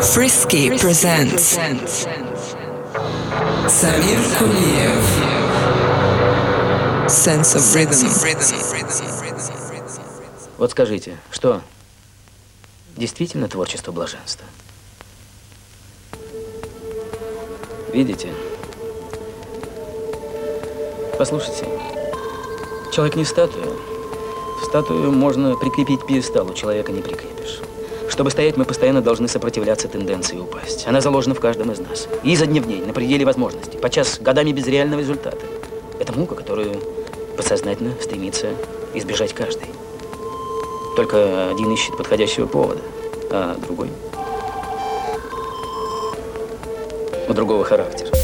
Frisky presents Samir Kuliev Sense of Rhythm Вот скажите, что действительно творчество блаженства? Видите? Послушайте, человек не статуя. Статую можно прикрепить к пьедесталу, человека не прикрепишь. Чтобы стоять, мы постоянно должны сопротивляться тенденции упасть. Она заложена в каждом из нас. И изо дня в день, на пределе возможностей. Подчас годами без реального результата. Это мука, которую подсознательно стремится избежать каждый. Только один ищет подходящего повода, а другой у другого характера.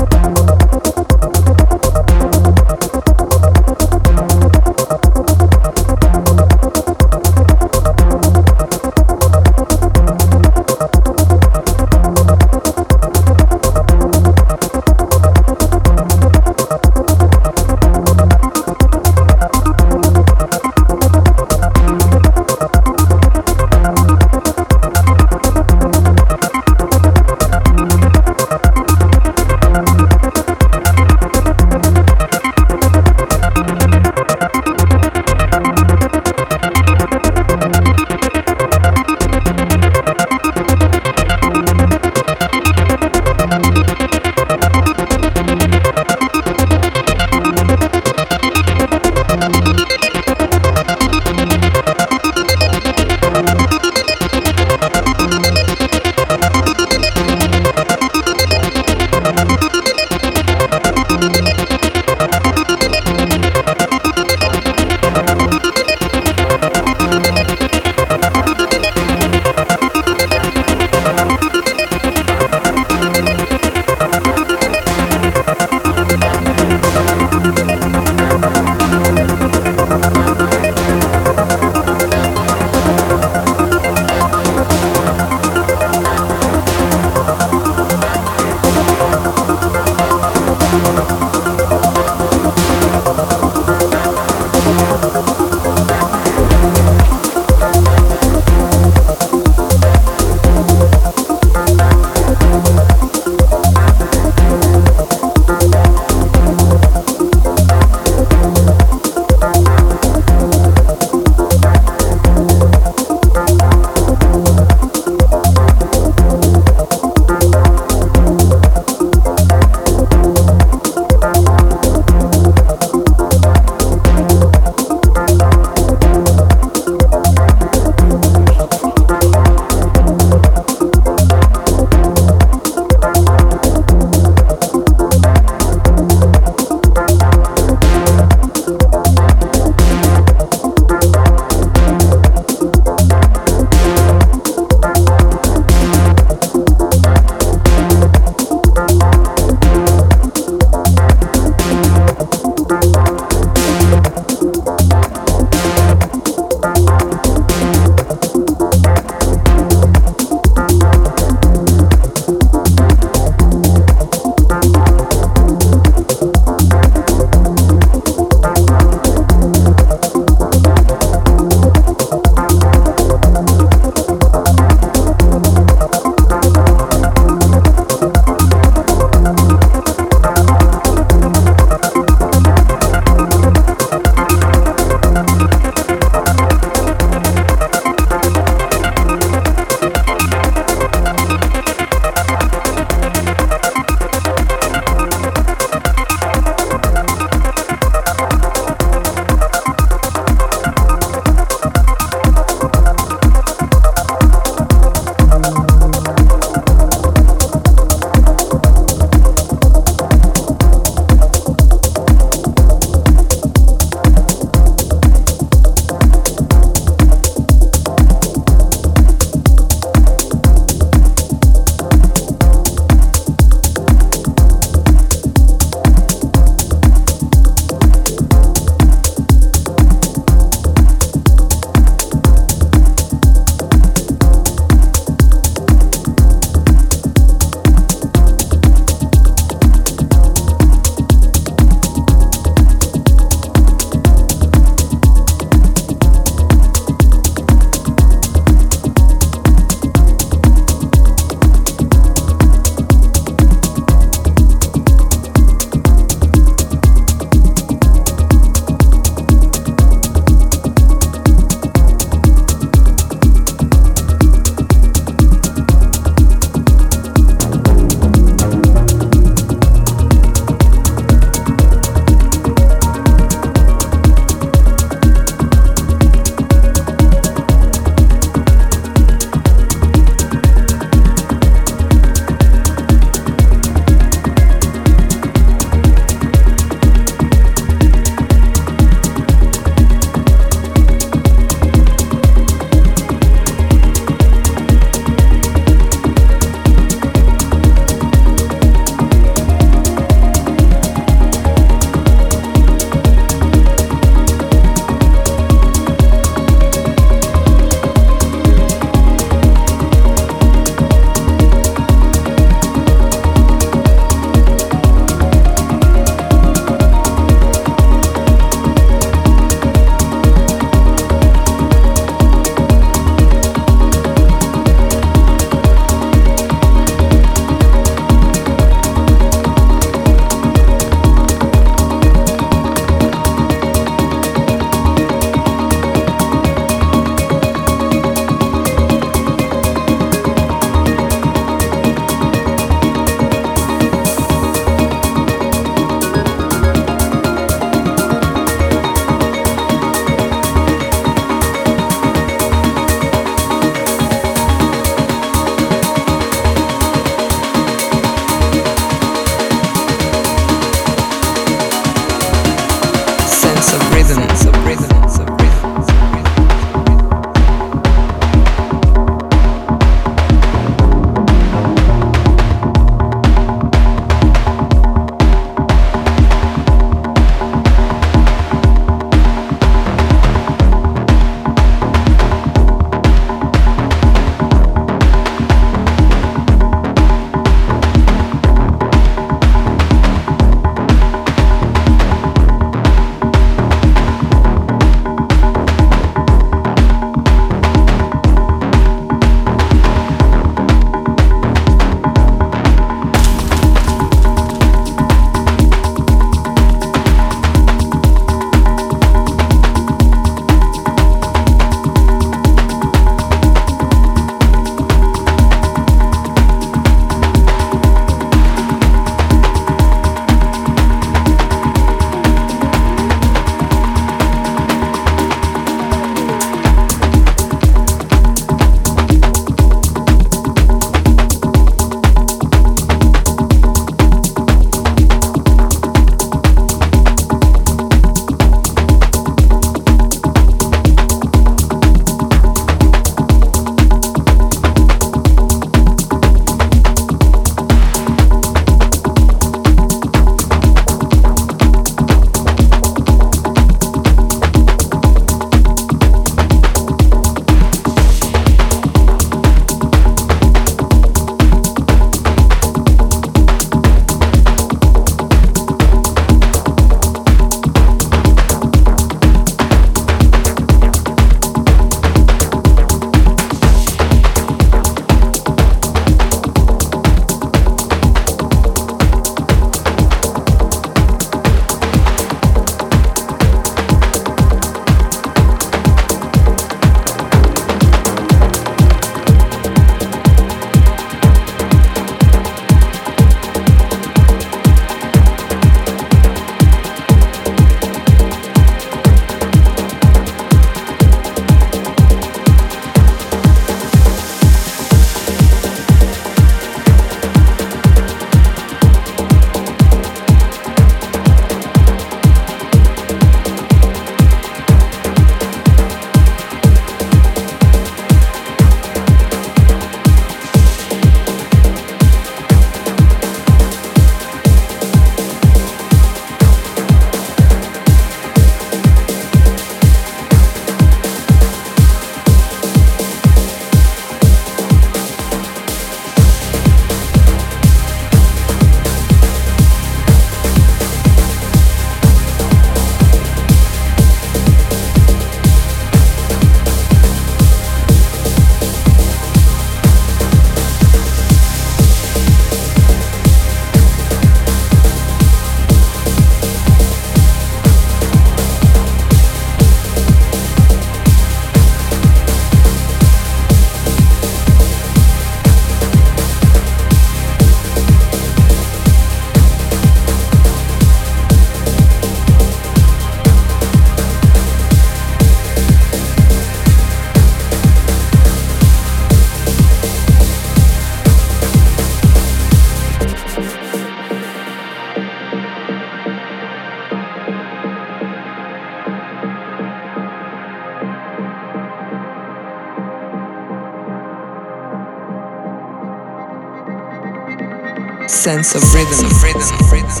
Sense of rhythm,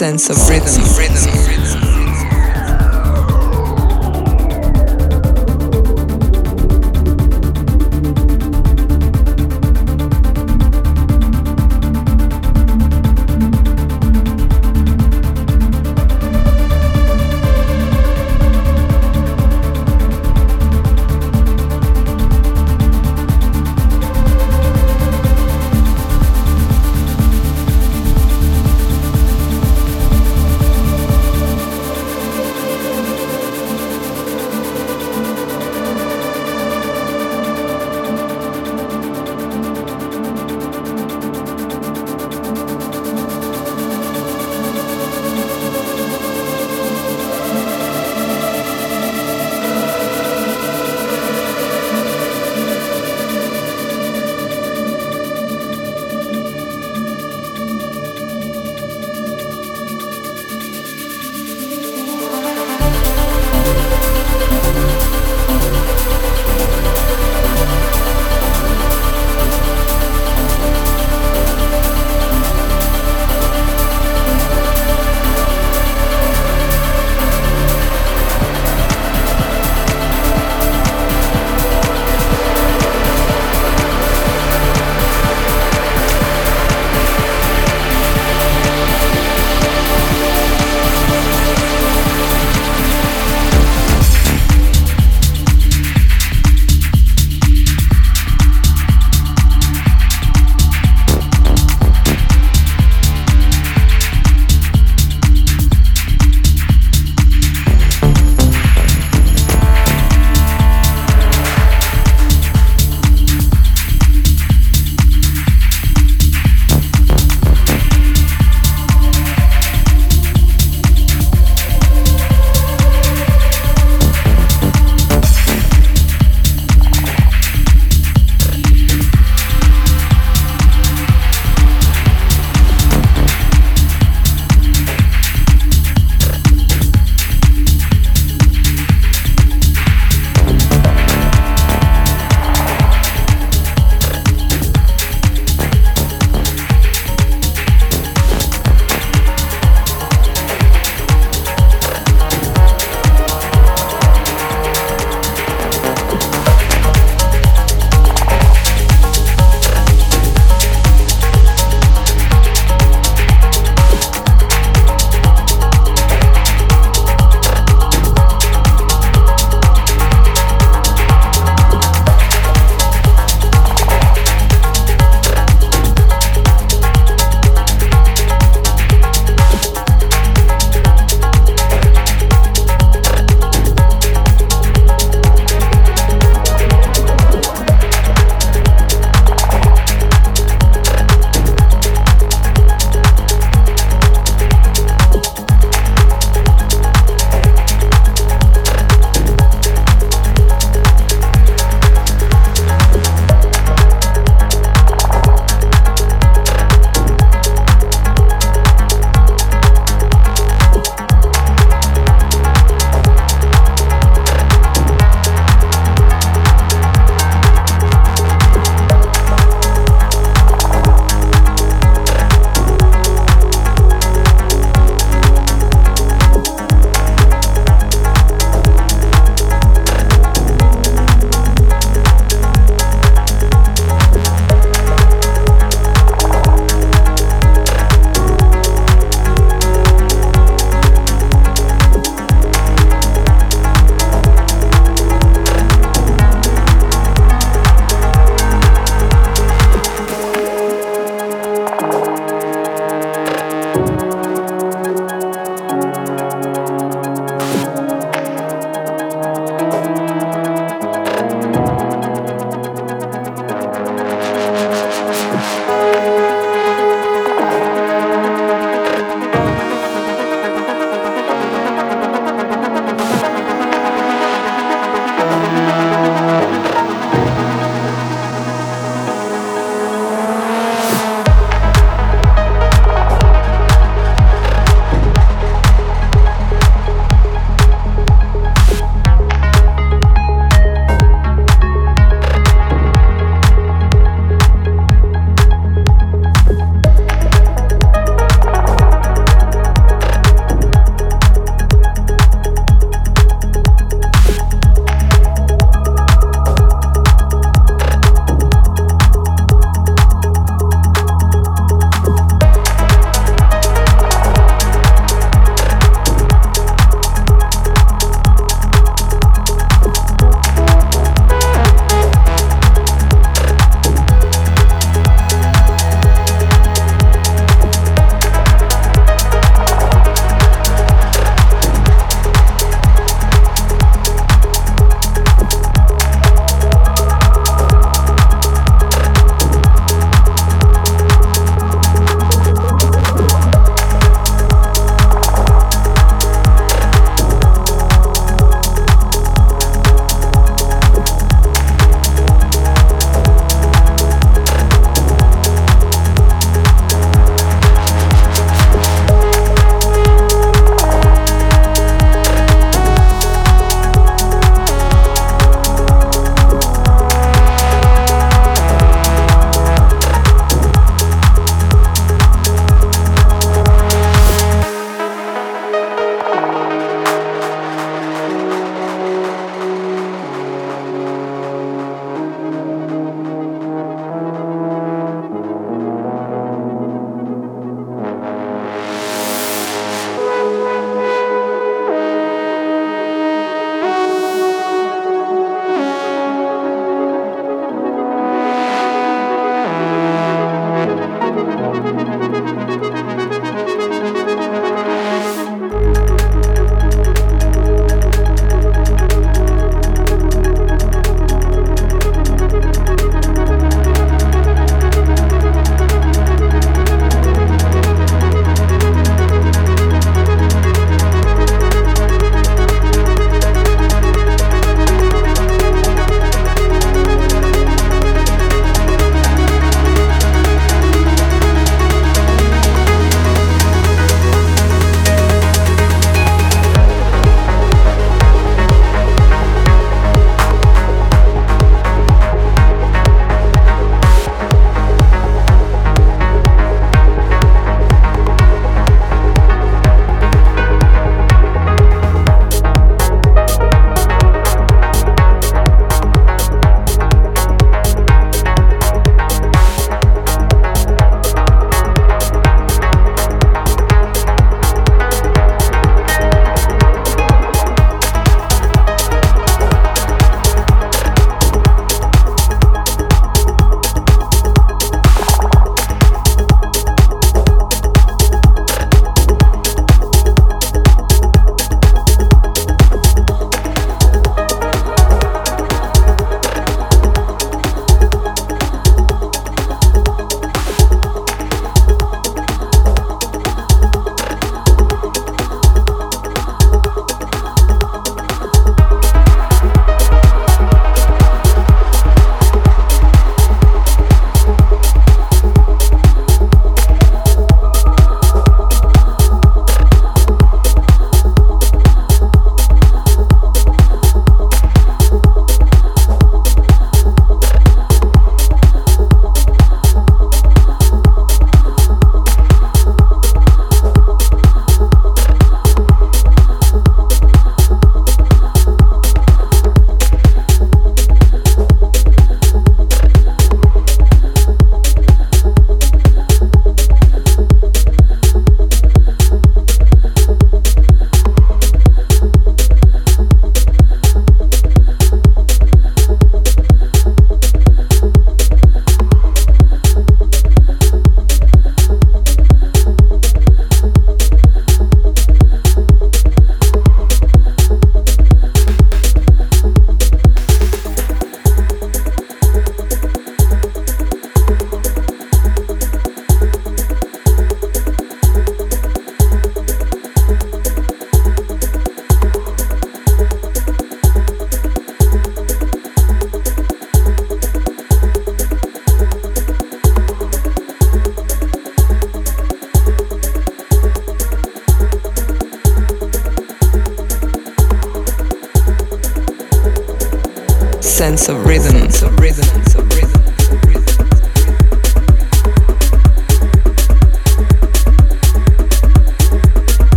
sense of freedom,